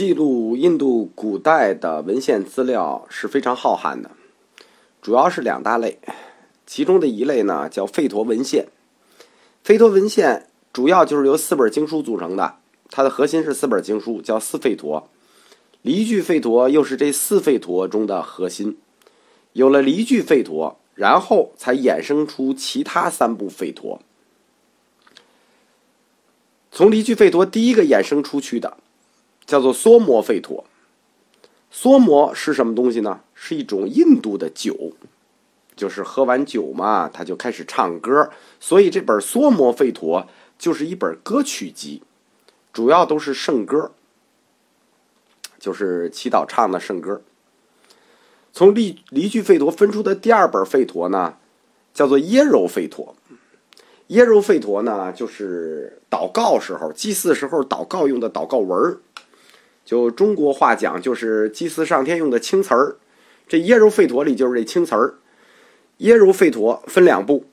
记录印度古代的文献资料是非常浩瀚的，主要是两大类，其中的一类呢叫吠陀文献。吠陀文献主要就是由四本经书组成的，它的核心是四本经书，叫四吠陀。离句吠陀又是这四吠陀中的核心。有了离句吠陀，然后才衍生出其他三部吠陀。从离句吠陀第一个衍生出去的。叫做梭摩吠陀，梭摩是什么东西呢？是一种印度的酒，就是喝完酒嘛，他就开始唱歌，所以这本梭摩吠陀就是一本歌曲集，主要都是圣歌，就是祈祷唱的圣歌。从离离句吠陀分出的第二本吠陀呢，叫做耶柔吠陀，耶柔吠陀呢就是祷告时候、祭祀时候祷告用的祷告文儿。就中国话讲，就是祭祀上天用的青瓷儿。这耶柔吠陀里就是这青瓷儿。耶柔吠陀分两部，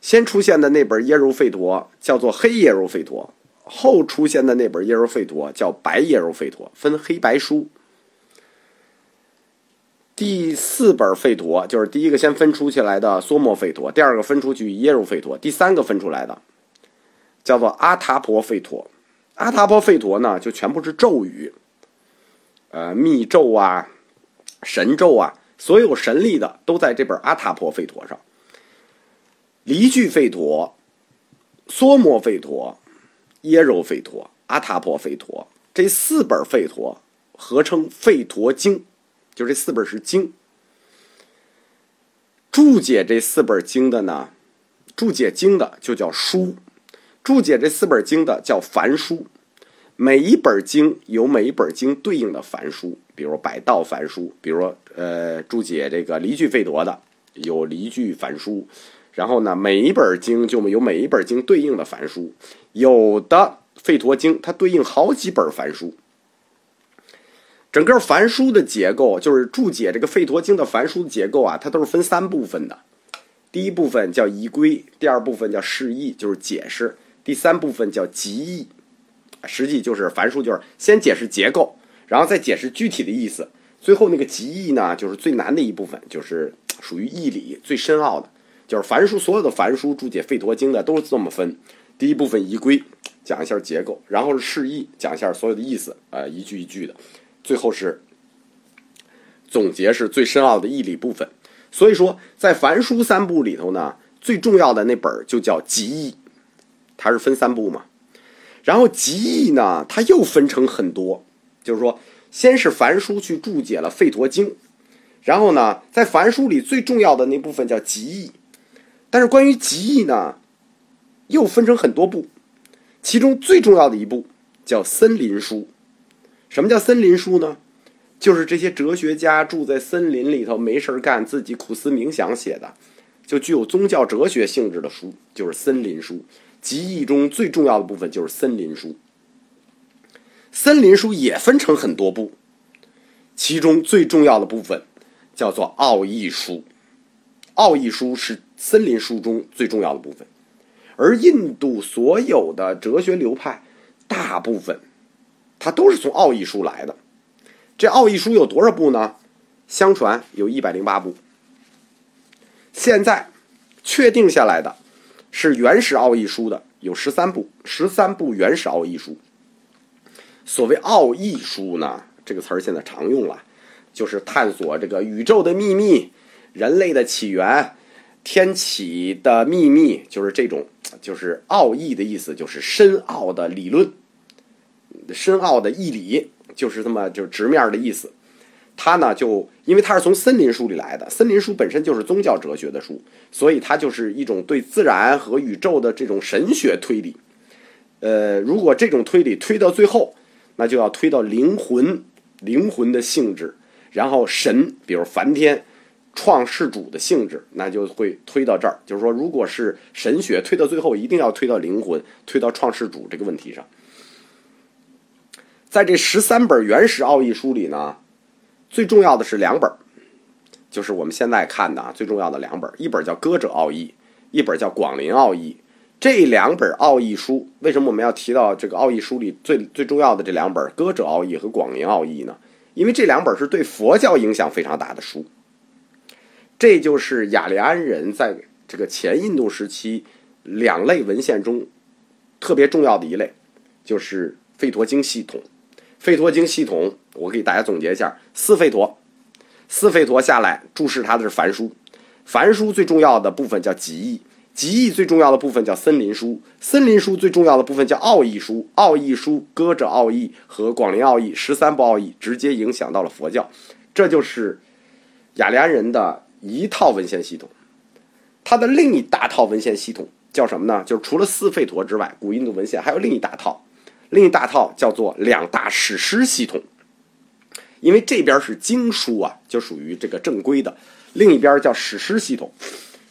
先出现的那本耶柔吠陀叫做黑耶柔吠陀，后出现的那本耶柔吠陀叫白耶柔吠陀，分黑白书。第四本吠陀就是第一个先分出去来的梭摩吠陀，第二个分出去耶柔吠陀，第三个分出来的叫做阿塔婆吠陀。阿塔波吠陀呢，就全部是咒语，呃，密咒啊，神咒啊，所有神力的都在这本阿塔波吠陀上。离句吠陀、梭摩吠陀、耶柔吠陀、阿塔波吠陀这四本吠陀合称吠陀经，就这四本是经。注解这四本经的呢，注解经的就叫书。注解这四本经的叫梵书，每一本经有每一本经对应的梵书，比如百道梵书，比如呃注解这个离句费陀的有离句梵书，然后呢每一本经就有每一本经对应的梵书，有的费陀经它对应好几本梵书。整个梵书的结构就是注解这个费陀经的梵书的结构啊，它都是分三部分的，第一部分叫仪规，第二部分叫释义，就是解释。第三部分叫集义，实际就是凡书，就是先解释结构，然后再解释具体的意思。最后那个集义呢，就是最难的一部分，就是属于义理最深奥的。就是凡书所有的凡书注解《吠陀经》的都是这么分：第一部分仪规，讲一下结构；然后是释义，讲一下所有的意思，呃，一句一句的；最后是总结，是最深奥的义理部分。所以说，在凡书三部里头呢，最重要的那本就叫集义。它是分三部嘛，然后集义呢，它又分成很多，就是说，先是梵书去注解了《吠陀经》，然后呢，在梵书里最重要的那部分叫集义，但是关于集义呢，又分成很多部，其中最重要的一部叫森林书。什么叫森林书呢？就是这些哲学家住在森林里头没事干，自己苦思冥想写的，就具有宗教哲学性质的书，就是森林书。集义中最重要的部分就是森林书。森林书也分成很多部，其中最重要的部分叫做奥义书。奥义书是森林书中最重要的部分，而印度所有的哲学流派大部分，它都是从奥义书来的。这奥义书有多少部呢？相传有一百零八部。现在确定下来的。是原始奥义书的有十三部，十三部原始奥义书。所谓奥义书呢，这个词儿现在常用了，就是探索这个宇宙的秘密、人类的起源、天启的秘密，就是这种，就是奥义的意思，就是深奥的理论、深奥的义理，就是这么就是直面的意思。他呢，就因为他是从森林书里来的，森林书本身就是宗教哲学的书，所以它就是一种对自然和宇宙的这种神学推理。呃，如果这种推理推到最后，那就要推到灵魂、灵魂的性质，然后神，比如梵天创世主的性质，那就会推到这儿。就是说，如果是神学推到最后，一定要推到灵魂，推到创世主这个问题上。在这十三本原始奥义书里呢。最重要的是两本就是我们现在看的啊，最重要的两本一本叫《歌者奥义》，一本叫《广林奥义》。这两本奥义书，为什么我们要提到这个奥义书里最最重要的这两本《歌者奥义》和《广陵奥义》呢？因为这两本是对佛教影响非常大的书。这就是雅利安人在这个前印度时期两类文献中特别重要的一类，就是吠陀经系统。吠陀经系统，我给大家总结一下：四吠陀，四吠陀下来注释它的是梵书，梵书最重要的部分叫集义。集义最重要的部分叫森林书，森林书最重要的部分叫奥义书，奥义书歌者奥义和广陵奥义十三部奥义直接影响到了佛教，这就是雅利安人的一套文献系统。它的另一大套文献系统叫什么呢？就是除了四吠陀之外，古印度文献还有另一大套，另一大套叫做两大史诗系统。因为这边是经书啊，就属于这个正规的；另一边叫史诗系统。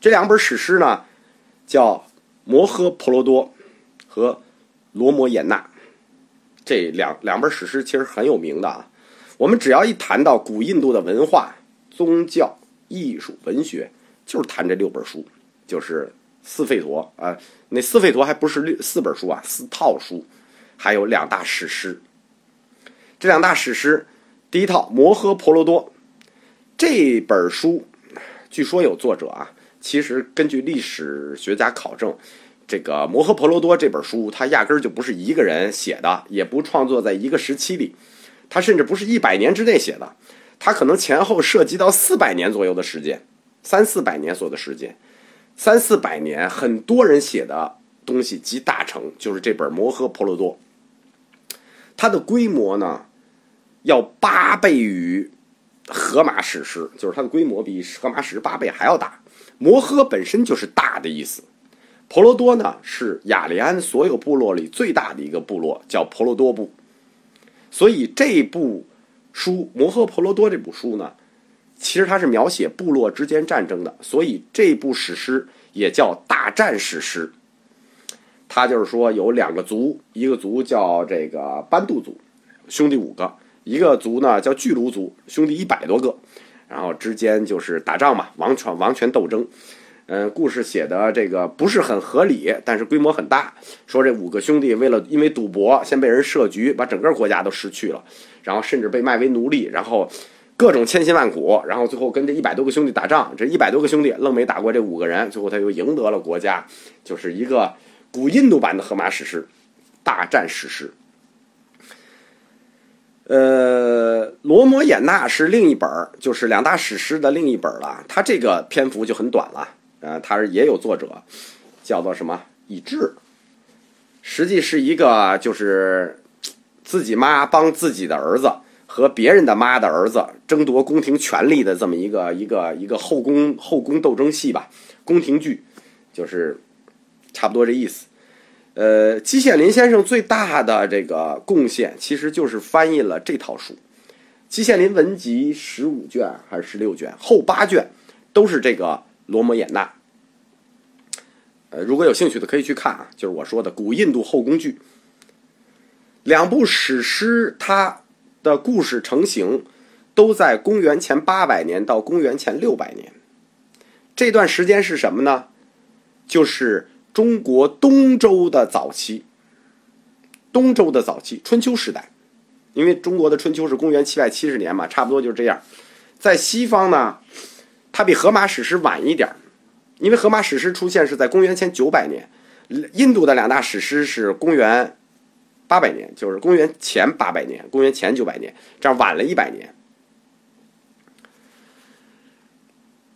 这两本史诗呢？叫摩诃婆罗多和罗摩衍那，这两两本史诗其实很有名的啊。我们只要一谈到古印度的文化、宗教、艺术、文学，就是谈这六本书，就是四吠陀啊。那四吠陀还不是六四本书啊，四套书，还有两大史诗。这两大史诗，第一套摩诃婆罗多这本书，据说有作者啊。其实根据历史学家考证，这个《摩诃婆罗多》这本书，它压根儿就不是一个人写的，也不创作在一个时期里，它甚至不是一百年之内写的，它可能前后涉及到四百年左右的时间，三四百年左右的时间，三四百年，很多人写的东西集大成，就是这本《摩诃婆罗多》，它的规模呢，要八倍于《荷马史诗》，就是它的规模比《荷马史诗》八倍还要大。摩诃本身就是大的意思，婆罗多呢是雅利安所有部落里最大的一个部落，叫婆罗多部。所以这部书《摩诃婆罗多》这部书呢，其实它是描写部落之间战争的，所以这部史诗也叫大战史诗。它就是说有两个族，一个族叫这个班杜族，兄弟五个；一个族呢叫巨卢族，兄弟一百多个。然后之间就是打仗嘛，王权王权斗争，嗯，故事写的这个不是很合理，但是规模很大。说这五个兄弟为了因为赌博，先被人设局，把整个国家都失去了，然后甚至被卖为奴隶，然后各种千辛万苦，然后最后跟这一百多个兄弟打仗，这一百多个兄弟愣没打过这五个人，最后他又赢得了国家，就是一个古印度版的荷马史诗，大战史诗。呃，罗摩衍那是另一本就是两大史诗的另一本了。它这个篇幅就很短了，呃，它也有作者，叫做什么以智，实际是一个就是自己妈帮自己的儿子和别人的妈的儿子争夺宫廷权力的这么一个一个一个后宫后宫斗争戏吧，宫廷剧，就是差不多这意思。呃，季羡林先生最大的这个贡献，其实就是翻译了这套书，《季羡林文集》十五卷还是十六卷，后八卷都是这个罗摩衍那。呃，如果有兴趣的可以去看啊，就是我说的古印度后宫剧，两部史诗，它的故事成型都在公元前八百年到公元前六百年，这段时间是什么呢？就是。中国东周的早期，东周的早期，春秋时代，因为中国的春秋是公元七百七十年嘛，差不多就是这样。在西方呢，它比荷马史诗晚一点因为荷马史诗出现是在公元前九百年，印度的两大史诗是公元八百年，就是公元前八百年，公元前九百年，这样晚了一百年。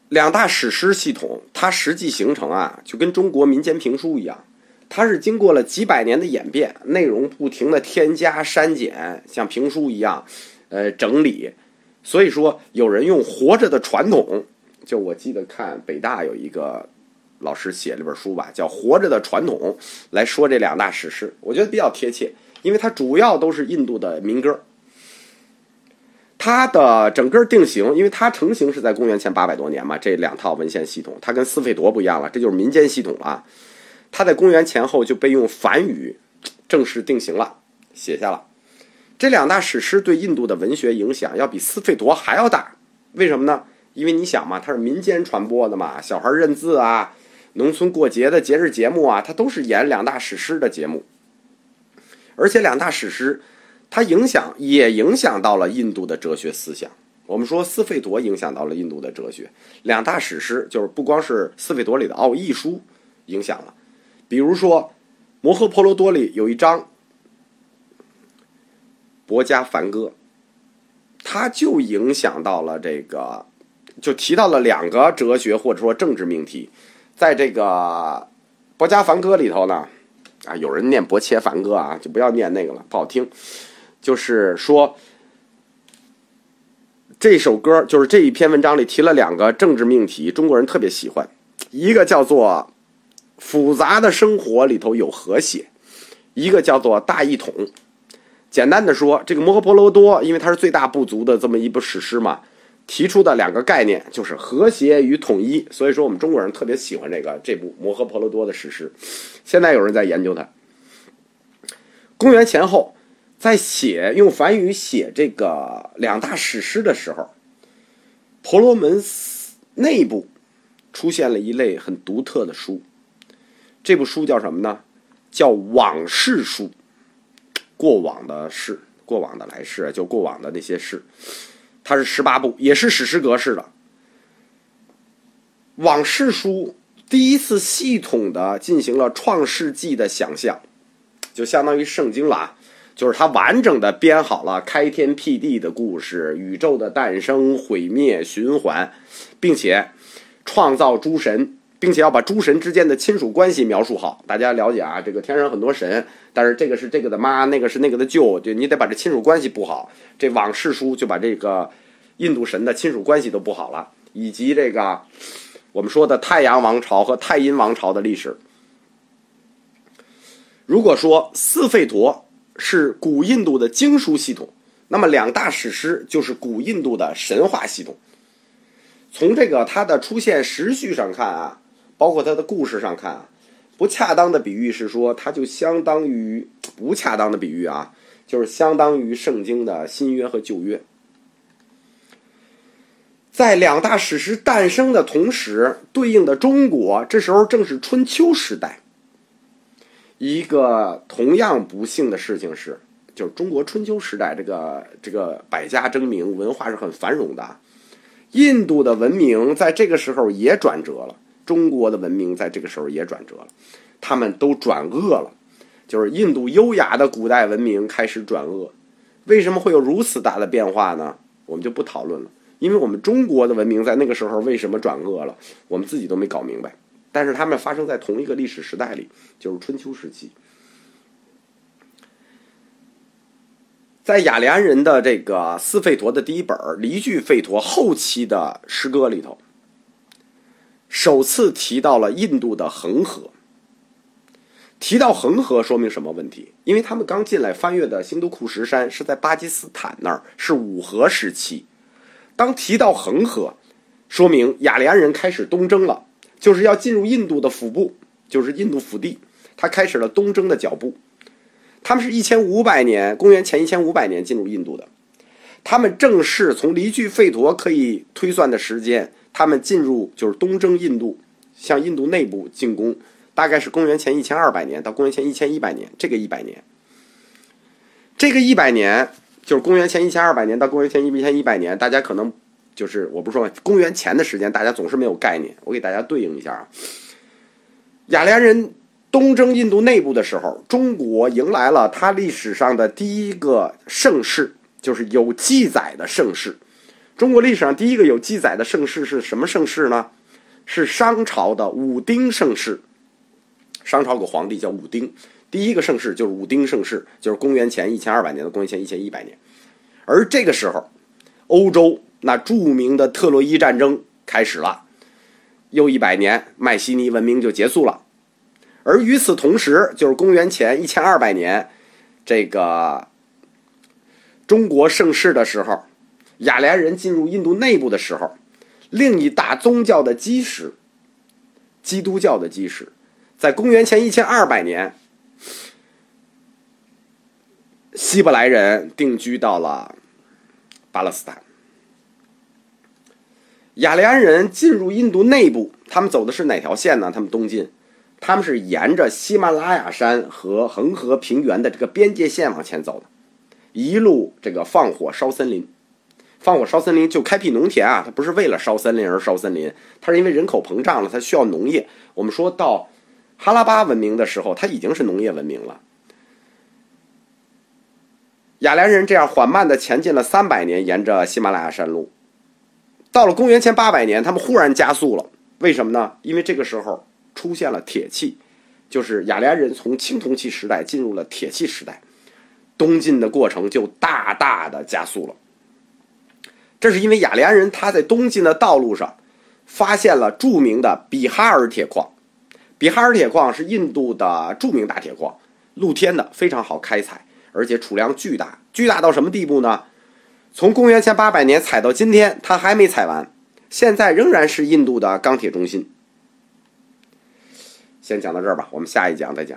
两大史诗系统，它实际形成啊，就跟中国民间评书一样，它是经过了几百年的演变，内容不停的添加删减，像评书一样，呃，整理。所以说，有人用活着的传统，就我记得看北大有一个老师写了本书吧，叫《活着的传统》，来说这两大史诗，我觉得比较贴切，因为它主要都是印度的民歌。它的整个定型，因为它成型是在公元前八百多年嘛，这两套文献系统，它跟斯费陀不一样了，这就是民间系统了。它在公元前后就被用梵语正式定型了，写下了。这两大史诗对印度的文学影响要比斯费陀还要大，为什么呢？因为你想嘛，它是民间传播的嘛，小孩认字啊，农村过节的节日节目啊，它都是演两大史诗的节目。而且两大史诗，它影响也影响到了印度的哲学思想。我们说斯费陀影响到了印度的哲学，两大史诗就是不光是斯费陀里的奥义书影响了，比如说《摩诃婆罗多》里有一章《博伽梵歌》，它就影响到了这个，就提到了两个哲学或者说政治命题。在这个《博伽梵歌》里头呢，啊，有人念《博切梵歌》啊，就不要念那个了，不好听。就是说。这首歌就是这一篇文章里提了两个政治命题，中国人特别喜欢。一个叫做“复杂的生活里头有和谐”，一个叫做“大一统”。简单的说，这个《摩诃婆罗多》因为它是最大部族的这么一部史诗嘛，提出的两个概念就是和谐与统一。所以说，我们中国人特别喜欢这个这部《摩诃婆罗多》的史诗。现在有人在研究它。公元前后。在写用梵语写这个两大史诗的时候，婆罗门内部出现了一类很独特的书。这部书叫什么呢？叫往事书，过往的事，过往的来世，就过往的那些事。它是十八部，也是史诗格式的。往事书第一次系统的进行了创世纪的想象，就相当于圣经了啊。就是他完整的编好了开天辟地的故事、宇宙的诞生、毁灭、循环，并且创造诸神，并且要把诸神之间的亲属关系描述好。大家了解啊，这个天上很多神，但是这个是这个的妈，那个是那个的舅，就你得把这亲属关系布好。这往事书就把这个印度神的亲属关系都布好了，以及这个我们说的太阳王朝和太阴王朝的历史。如果说四费陀。是古印度的经书系统，那么两大史诗就是古印度的神话系统。从这个它的出现时序上看啊，包括它的故事上看啊，不恰当的比喻是说，它就相当于不恰当的比喻啊，就是相当于圣经的新约和旧约。在两大史诗诞生的同时，对应的中国这时候正是春秋时代。一个同样不幸的事情是，就是中国春秋时代这个这个百家争鸣，文化是很繁荣的。印度的文明在这个时候也转折了，中国的文明在这个时候也转折了，他们都转恶了。就是印度优雅的古代文明开始转恶，为什么会有如此大的变化呢？我们就不讨论了，因为我们中国的文明在那个时候为什么转恶了，我们自己都没搞明白。但是他们发生在同一个历史时代里，就是春秋时期。在雅利安人的这个斯费陀的第一本《离句费陀》后期的诗歌里头，首次提到了印度的恒河。提到恒河，说明什么问题？因为他们刚进来翻越的新都库什山是在巴基斯坦那儿，是五河时期。当提到恒河，说明雅利安人开始东征了。就是要进入印度的腹部，就是印度腹地，他开始了东征的脚步。他们是一千五百年，公元前一千五百年进入印度的。他们正式从离句费陀可以推算的时间，他们进入就是东征印度，向印度内部进攻，大概是公元前一千二百年到公元前一千一百年。这个一百年，这个一百年就是公元前一千二百年到公元前一千一百年，大家可能。就是我不是说公元前的时间，大家总是没有概念。我给大家对应一下啊，雅利安人东征印度内部的时候，中国迎来了他历史上的第一个盛世，就是有记载的盛世。中国历史上第一个有记载的盛世是什么盛世呢？是商朝的武丁盛世。商朝有个皇帝叫武丁，第一个盛世就是武丁盛世，就是公元前一千二百年到公元前一千一百年。而这个时候，欧洲。那著名的特洛伊战争开始了，又一百年，迈锡尼文明就结束了。而与此同时，就是公元前一千二百年，这个中国盛世的时候，雅利安人进入印度内部的时候，另一大宗教的基石——基督教的基石，在公元前一千二百年，希伯来人定居到了巴勒斯坦。雅利安人进入印度内部，他们走的是哪条线呢？他们东进，他们是沿着喜马拉雅山和恒河平原的这个边界线往前走的，一路这个放火烧森林，放火烧森林就开辟农田啊！它不是为了烧森林而烧森林，它是因为人口膨胀了，它需要农业。我们说到哈拉巴文明的时候，它已经是农业文明了。雅利安人这样缓慢的前进了三百年，沿着喜马拉雅山路。到了公元前八百年，他们忽然加速了。为什么呢？因为这个时候出现了铁器，就是雅利安人从青铜器时代进入了铁器时代，东进的过程就大大的加速了。这是因为雅利安人他在东进的道路上发现了著名的比哈尔铁矿。比哈尔铁矿是印度的著名大铁矿，露天的，非常好开采，而且储量巨大，巨大到什么地步呢？从公元前八百年采到今天，它还没采完，现在仍然是印度的钢铁中心。先讲到这儿吧，我们下一讲再讲。